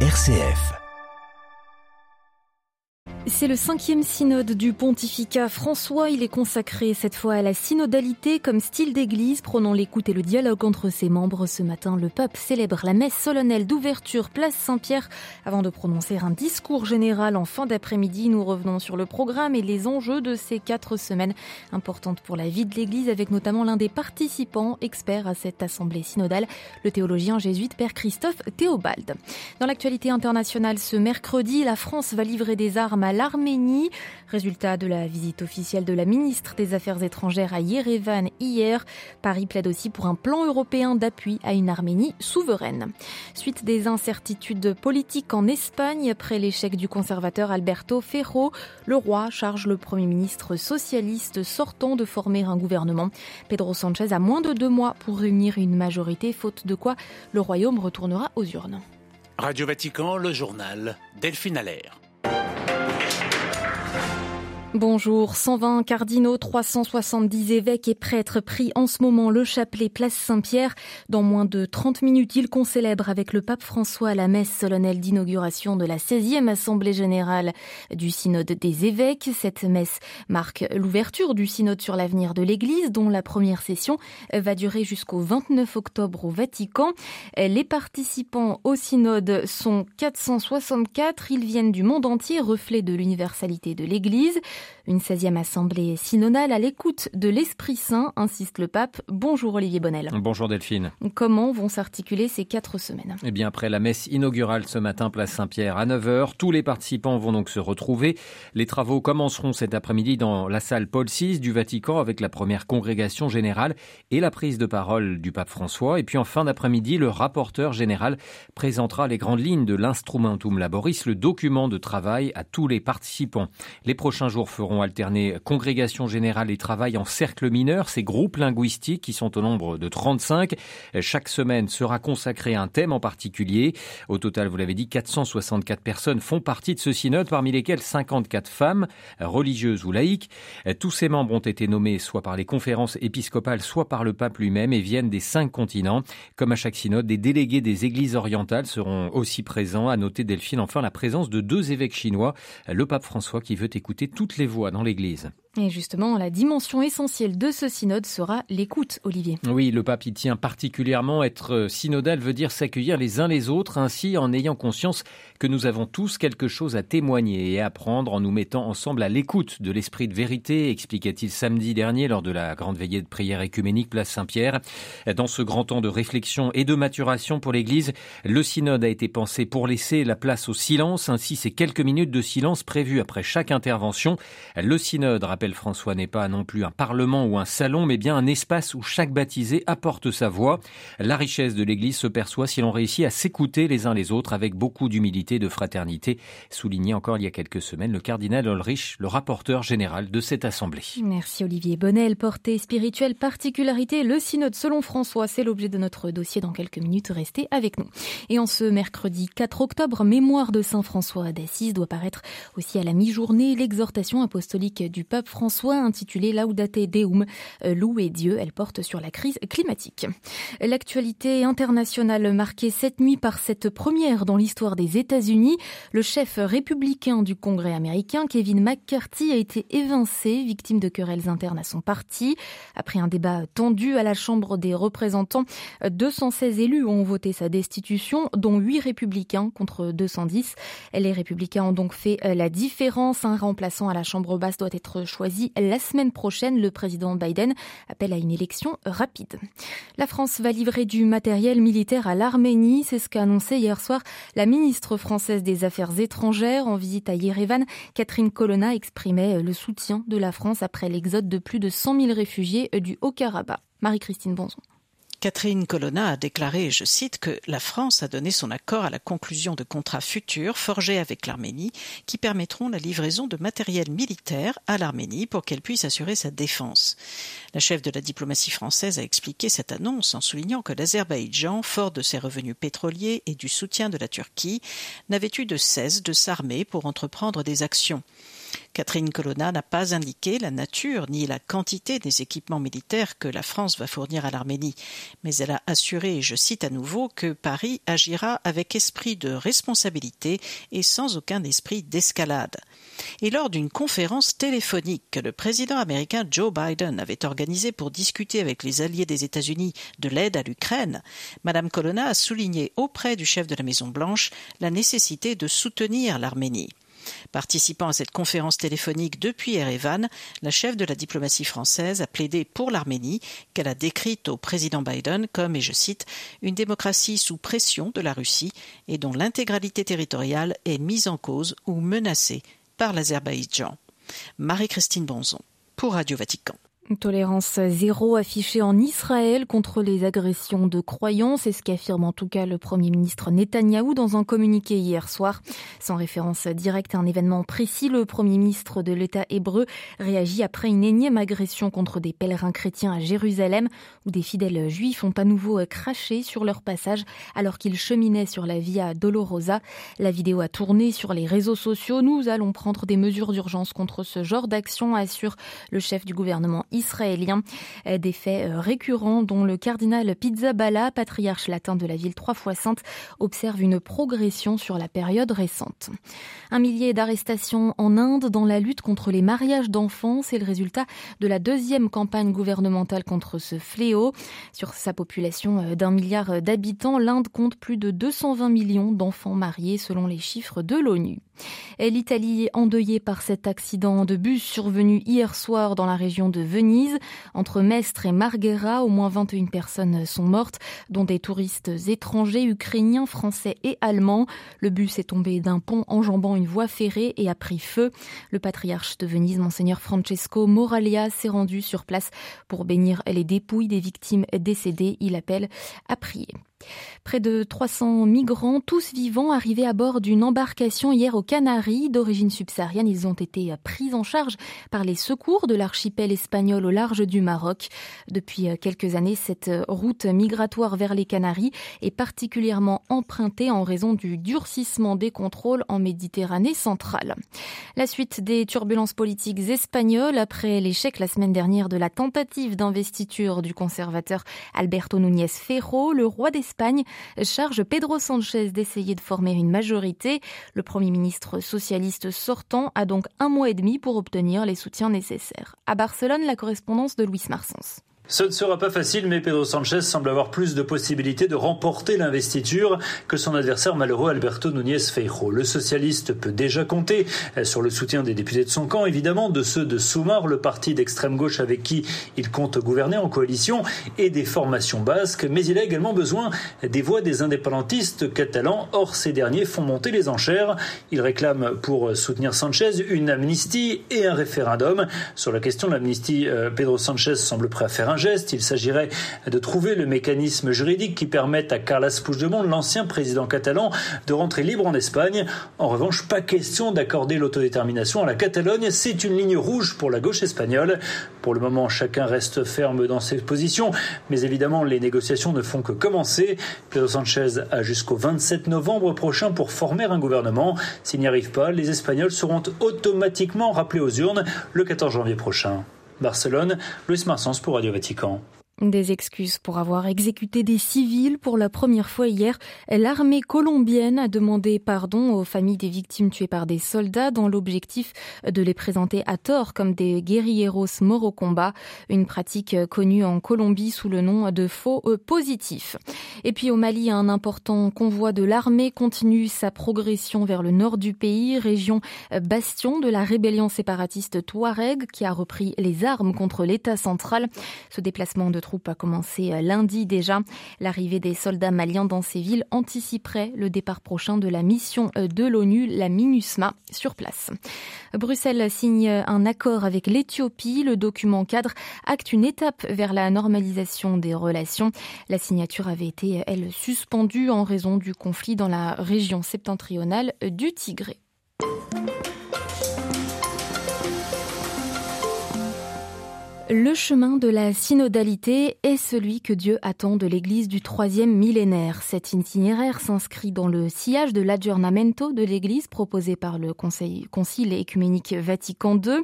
RCF. C'est le cinquième synode du pontificat François. Il est consacré cette fois à la synodalité comme style d'église, prônant l'écoute et le dialogue entre ses membres. Ce matin, le pape célèbre la messe solennelle d'ouverture place Saint-Pierre. Avant de prononcer un discours général en fin d'après-midi, nous revenons sur le programme et les enjeux de ces quatre semaines importantes pour la vie de l'église avec notamment l'un des participants experts à cette assemblée synodale, le théologien jésuite Père Christophe Théobald. Dans l'actualité internationale, ce mercredi, la France va livrer des armes à l'Arménie. Résultat de la visite officielle de la ministre des Affaires étrangères à Yerevan hier. Paris plaide aussi pour un plan européen d'appui à une Arménie souveraine. Suite des incertitudes politiques en Espagne après l'échec du conservateur Alberto Ferro, le roi charge le Premier ministre socialiste sortant de former un gouvernement. Pedro Sanchez a moins de deux mois pour réunir une majorité, faute de quoi le royaume retournera aux urnes. Radio Vatican, le journal Delphine Allaire. Bonjour, 120 cardinaux, 370 évêques et prêtres prient en ce moment le chapelet place Saint-Pierre. Dans moins de 30 minutes, ils concélèbrent avec le pape François la messe solennelle d'inauguration de la 16e Assemblée générale du synode des évêques. Cette messe marque l'ouverture du synode sur l'avenir de l'Église dont la première session va durer jusqu'au 29 octobre au Vatican. Les participants au synode sont 464. Ils viennent du monde entier, reflet de l'universalité de l'Église. Une 16e assemblée synodale à l'écoute de l'Esprit Saint, insiste le pape. Bonjour Olivier Bonnel. Bonjour Delphine. Comment vont s'articuler ces quatre semaines? Eh bien, après la messe inaugurale ce matin, place Saint-Pierre à 9h, tous les participants vont donc se retrouver. Les travaux commenceront cet après-midi dans la salle Paul VI du Vatican avec la première congrégation générale et la prise de parole du pape François. Et puis en fin d'après-midi, le rapporteur général présentera les grandes lignes de l'Instrumentum Laboris, le document de travail à tous les participants. Les prochains jours feront alterner congrégation générale et travail en cercle mineur, ces groupes linguistiques qui sont au nombre de 35. Chaque semaine sera consacrée à un thème en particulier. Au total, vous l'avez dit, 464 personnes font partie de ce synode, parmi lesquelles 54 femmes, religieuses ou laïques. Tous ces membres ont été nommés soit par les conférences épiscopales, soit par le pape lui-même et viennent des cinq continents. Comme à chaque synode, des délégués des églises orientales seront aussi présents. À noter, Delphine, enfin, la présence de deux évêques chinois, le pape François qui veut écouter toutes les voix dans l'Église. Et justement, la dimension essentielle de ce synode sera l'écoute, Olivier. Oui, le pape y tient particulièrement. Être synodal veut dire s'accueillir les uns les autres, ainsi en ayant conscience que nous avons tous quelque chose à témoigner et à apprendre en nous mettant ensemble à l'écoute de l'esprit de vérité, expliquait-il samedi dernier lors de la grande veillée de prière écuménique place Saint-Pierre. Dans ce grand temps de réflexion et de maturation pour l'Église, le synode a été pensé pour laisser la place au silence. Ainsi, ces quelques minutes de silence prévues après chaque intervention. Le synode, rappelle François, n'est pas non plus un parlement ou un salon, mais bien un espace où chaque baptisé apporte sa voix. La richesse de l'Église se perçoit si l'on réussit à s'écouter les uns les autres avec beaucoup d'humilité, de fraternité, souligné encore il y a quelques semaines le cardinal Ulrich, le rapporteur général de cette assemblée. Merci Olivier Bonnel. Portée spirituelle, particularité, le synode selon François, c'est l'objet de notre dossier dans quelques minutes. Restez avec nous. Et en ce mercredi 4 octobre, mémoire de Saint François d'Assise doit paraître aussi à la mi-journée l'exhortation apostolique du pape intitulée Laudate Deum, louer Dieu. Elle porte sur la crise climatique. L'actualité internationale marquée cette nuit par cette première dans l'histoire des États-Unis. Le chef républicain du Congrès américain, Kevin McCarthy, a été évincé, victime de querelles internes à son parti. Après un débat tendu à la Chambre des représentants, 216 élus ont voté sa destitution, dont 8 républicains contre 210. Les républicains ont donc fait la différence. Un remplaçant à la Chambre basse doit être choisi la semaine prochaine. Le président Biden appelle à une élection rapide. La France va livrer du matériel militaire à l'Arménie. C'est ce qu'a annoncé hier soir la ministre française des Affaires étrangères en visite à Yerevan. Catherine Colonna exprimait le soutien de la France après l'exode de plus de 100 000 réfugiés du Haut-Karabakh. Marie-Christine Bonzon. Catherine Colonna a déclaré, je cite, que la France a donné son accord à la conclusion de contrats futurs forgés avec l'Arménie qui permettront la livraison de matériel militaire à l'Arménie pour qu'elle puisse assurer sa défense. La chef de la diplomatie française a expliqué cette annonce en soulignant que l'Azerbaïdjan, fort de ses revenus pétroliers et du soutien de la Turquie, n'avait eu de cesse de s'armer pour entreprendre des actions. Catherine Colonna n'a pas indiqué la nature ni la quantité des équipements militaires que la France va fournir à l'Arménie, mais elle a assuré, je cite à nouveau, que Paris agira avec esprit de responsabilité et sans aucun esprit d'escalade. Et lors d'une conférence téléphonique que le président américain Joe Biden avait organisée pour discuter avec les alliés des États-Unis de l'aide à l'Ukraine, Madame Colonna a souligné auprès du chef de la Maison Blanche la nécessité de soutenir l'Arménie. Participant à cette conférence téléphonique depuis Erevan, la chef de la diplomatie française a plaidé pour l'Arménie, qu'elle a décrite au président Biden comme, et je cite, une démocratie sous pression de la Russie et dont l'intégralité territoriale est mise en cause ou menacée par l'Azerbaïdjan. Marie-Christine Bonzon pour Radio Vatican. Tolérance zéro affichée en Israël contre les agressions de croyants, c'est ce qu'affirme en tout cas le Premier ministre Netanyahou dans un communiqué hier soir. Sans référence directe à un événement précis, le Premier ministre de l'État hébreu réagit après une énième agression contre des pèlerins chrétiens à Jérusalem, où des fidèles juifs ont à nouveau craché sur leur passage alors qu'ils cheminaient sur la Via Dolorosa. La vidéo a tourné sur les réseaux sociaux. Nous allons prendre des mesures d'urgence contre ce genre d'action, assure le chef du gouvernement israélien. Euh, des faits euh, récurrents dont le cardinal Pizzaballa, patriarche latin de la ville trois fois sainte, observe une progression sur la période récente. Un millier d'arrestations en Inde dans la lutte contre les mariages d'enfants, c'est le résultat de la deuxième campagne gouvernementale contre ce fléau. Sur sa population euh, d'un milliard d'habitants, l'Inde compte plus de 220 millions d'enfants mariés selon les chiffres de l'ONU. L'Italie endeuillée par cet accident de bus survenu hier soir dans la région de Venise. Entre Mestre et Marghera, au moins 21 personnes sont mortes, dont des touristes étrangers, ukrainiens, français et allemands. Le bus est tombé d'un pont enjambant une voie ferrée et a pris feu. Le patriarche de Venise, monseigneur Francesco Moralia, s'est rendu sur place pour bénir les dépouilles des victimes décédées. Il appelle à prier. Près de 300 migrants, tous vivants, arrivés à bord d'une embarcation hier aux Canaries d'origine subsaharienne. Ils ont été pris en charge par les secours de l'archipel espagnol au large du Maroc. Depuis quelques années, cette route migratoire vers les Canaries est particulièrement empruntée en raison du durcissement des contrôles en Méditerranée centrale. La suite des turbulences politiques espagnoles après l'échec la semaine dernière de la tentative d'investiture du conservateur Alberto Núñez Ferro, le roi des Charge Pedro Sanchez d'essayer de former une majorité. Le Premier ministre socialiste sortant a donc un mois et demi pour obtenir les soutiens nécessaires. À Barcelone, la correspondance de Luis Marsens. Ce ne sera pas facile, mais Pedro Sanchez semble avoir plus de possibilités de remporter l'investiture que son adversaire malheureux Alberto Núñez Feijóo. Le socialiste peut déjà compter sur le soutien des députés de son camp, évidemment, de ceux de Soumar, le parti d'extrême gauche avec qui il compte gouverner en coalition, et des formations basques, mais il a également besoin des voix des indépendantistes catalans. Or, ces derniers font monter les enchères. Ils réclament pour soutenir Sanchez une amnistie et un référendum. Sur la question de l'amnistie, euh, Pedro Sanchez semble prêt à faire geste. Il s'agirait de trouver le mécanisme juridique qui permette à Carles Puigdemont, l'ancien président catalan, de rentrer libre en Espagne. En revanche, pas question d'accorder l'autodétermination à la Catalogne. C'est une ligne rouge pour la gauche espagnole. Pour le moment, chacun reste ferme dans ses positions, mais évidemment, les négociations ne font que commencer. Pedro Sanchez a jusqu'au 27 novembre prochain pour former un gouvernement. S'il n'y arrive pas, les Espagnols seront automatiquement rappelés aux urnes le 14 janvier prochain. Barcelone, Luis Marsens pour Radio Vatican. Des excuses pour avoir exécuté des civils pour la première fois hier. L'armée colombienne a demandé pardon aux familles des victimes tuées par des soldats dans l'objectif de les présenter à tort comme des guerrilleros morts au combat, une pratique connue en Colombie sous le nom de faux positifs. Et puis au Mali, un important convoi de l'armée continue sa progression vers le nord du pays, région bastion de la rébellion séparatiste Touareg qui a repris les armes contre l'État central. Ce déplacement de troupe a commencé euh, lundi déjà. L'arrivée des soldats maliens dans ces villes anticiperait le départ prochain de la mission euh, de l'ONU, la MINUSMA, sur place. Bruxelles signe un accord avec l'Éthiopie. Le document cadre acte une étape vers la normalisation des relations. La signature avait été, elle, suspendue en raison du conflit dans la région septentrionale du Tigré. Le chemin de la synodalité est celui que Dieu attend de l'Église du troisième millénaire. Cet itinéraire s'inscrit dans le sillage de l'aggiornamento de l'Église proposé par le Conseil, Concile écuménique Vatican II.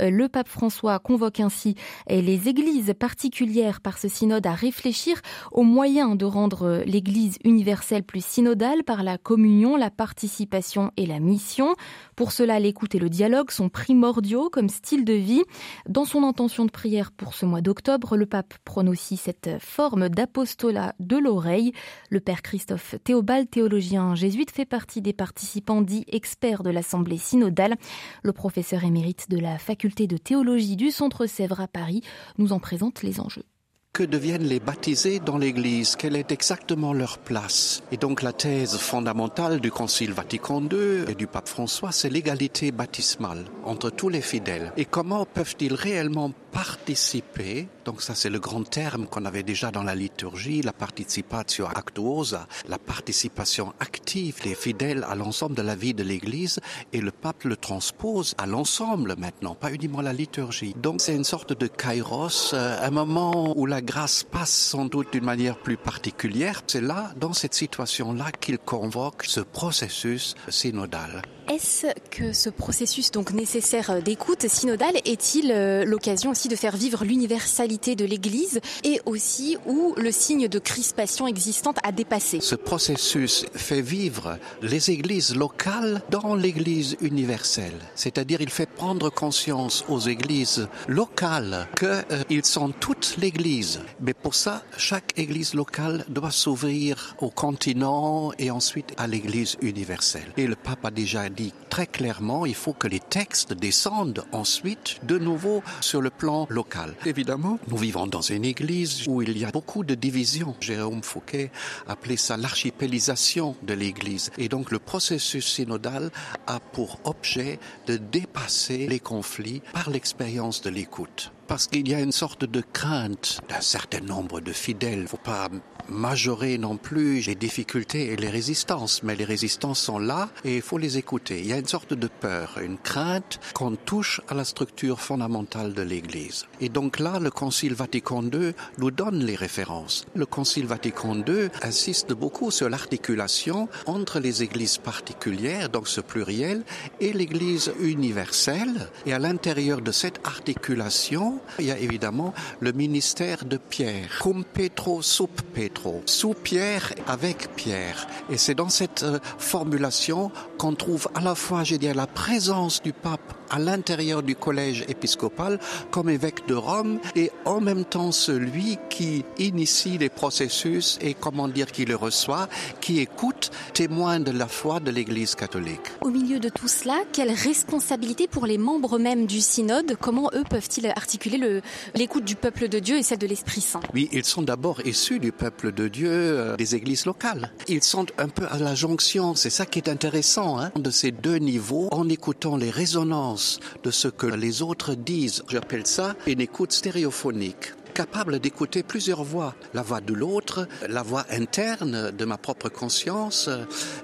Euh, le pape François convoque ainsi les églises particulières par ce synode à réfléchir aux moyens de rendre l'Église universelle plus synodale par la communion, la participation et la mission. Pour cela, l'écoute et le dialogue sont primordiaux comme style de vie. Dans son intention de pour ce mois d'octobre, le pape prône aussi cette forme d'apostolat de l'oreille. Le père Christophe Théobald, théologien jésuite, fait partie des participants dits experts de l'Assemblée synodale. Le professeur émérite de la faculté de théologie du Centre Sèvres à Paris nous en présente les enjeux que deviennent les baptisés dans l'Église Quelle est exactement leur place Et donc la thèse fondamentale du Concile Vatican II et du pape François, c'est l'égalité baptismale entre tous les fidèles. Et comment peuvent-ils réellement participer, donc ça c'est le grand terme qu'on avait déjà dans la liturgie, la participatio actuosa, la participation active des fidèles à l'ensemble de la vie de l'Église, et le pape le transpose à l'ensemble maintenant, pas uniquement la liturgie. Donc c'est une sorte de kairos, euh, un moment où la grâce passe sans doute d'une manière plus particulière. C'est là, dans cette situation-là, qu'il convoque ce processus synodal. Est-ce que ce processus donc nécessaire d'écoute synodale est-il euh, l'occasion aussi de faire vivre l'universalité de l'Église et aussi où le signe de crispation existante a dépassé? Ce processus fait vivre les églises locales dans l'Église universelle, c'est-à-dire il fait prendre conscience aux églises locales qu'ils euh, sont toute l'Église. Mais pour ça, chaque Église locale doit s'ouvrir au continent et ensuite à l'Église universelle. Et le pape a déjà dit très clairement, il faut que les textes descendent ensuite de nouveau sur le plan local. Évidemment, nous vivons dans une église où il y a beaucoup de divisions. Jérôme Fouquet appelait ça l'archipélisation de l'église. Et donc le processus synodal a pour objet de dépasser les conflits par l'expérience de l'écoute parce qu'il y a une sorte de crainte d'un certain nombre de fidèles. Il ne faut pas majorer non plus les difficultés et les résistances, mais les résistances sont là et il faut les écouter. Il y a une sorte de peur, une crainte qu'on touche à la structure fondamentale de l'Église. Et donc là, le Concile Vatican II nous donne les références. Le Concile Vatican II insiste beaucoup sur l'articulation entre les églises particulières, donc ce pluriel, et l'Église universelle. Et à l'intérieur de cette articulation, il y a évidemment le ministère de Pierre, cum Petro sub Petro, sous Pierre avec Pierre. Et c'est dans cette euh, formulation qu'on trouve à la fois, j'ai dit, la présence du pape à l'intérieur du collège épiscopal comme évêque de Rome et en même temps celui qui initie les processus et comment dire qui le reçoit, qui écoute, témoin de la foi de l'Église catholique. Au milieu de tout cela, quelle responsabilité pour les membres même du synode? Comment eux peuvent-ils articuler l'écoute du peuple de Dieu et celle de l'Esprit Saint? Oui, ils sont d'abord issus du peuple de Dieu, euh, des églises locales. Ils sont un peu à la jonction, c'est ça qui est intéressant, hein, de ces deux niveaux, en écoutant les résonances de ce que les autres disent. J'appelle ça une écoute stéréophonique capable d'écouter plusieurs voix. La voix de l'autre, la voix interne de ma propre conscience,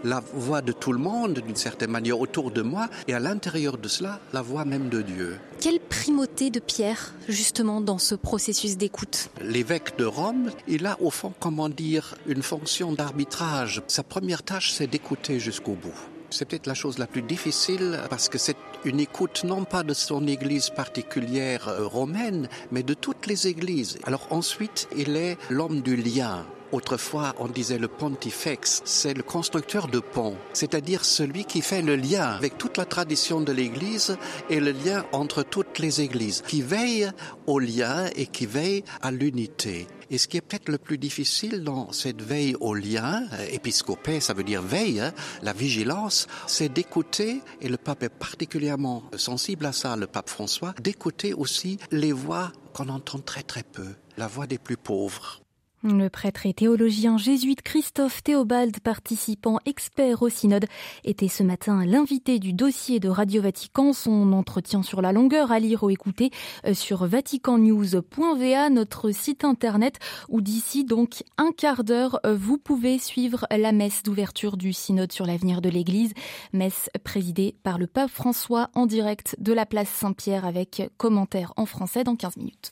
la voix de tout le monde d'une certaine manière autour de moi et à l'intérieur de cela, la voix même de Dieu. Quelle primauté de Pierre justement dans ce processus d'écoute? L'évêque de Rome, il a au fond, comment dire, une fonction d'arbitrage. Sa première tâche, c'est d'écouter jusqu'au bout. C'est peut-être la chose la plus difficile parce que c'est une écoute non pas de son église particulière euh, romaine, mais de toutes les églises. Alors ensuite, il est l'homme du lien. Autrefois, on disait le pontifex, c'est le constructeur de ponts, c'est-à-dire celui qui fait le lien avec toute la tradition de l'Église et le lien entre toutes les églises, qui veille au lien et qui veille à l'unité. Et ce qui est peut-être le plus difficile dans cette veille au lien, euh, épiscopé, ça veut dire veille, hein, la vigilance, c'est d'écouter, et le pape est particulièrement sensible à ça, le pape François, d'écouter aussi les voix qu'on entend très très peu, la voix des plus pauvres Le prêtre et théologien jésuite Christophe Théobald, participant expert au synode, était ce matin l'invité du dossier de Radio Vatican. Son entretien sur la longueur à lire ou écouter euh, sur vaticannews.va, notre site internet, où d'ici donc un quart d'heure, euh, vous pouvez suivre la messe d'ouverture du synode sur l'avenir de l'Église, messe présidée par le pape François en direct de la place Saint-Pierre avec commentaires en français dans 15 minutes.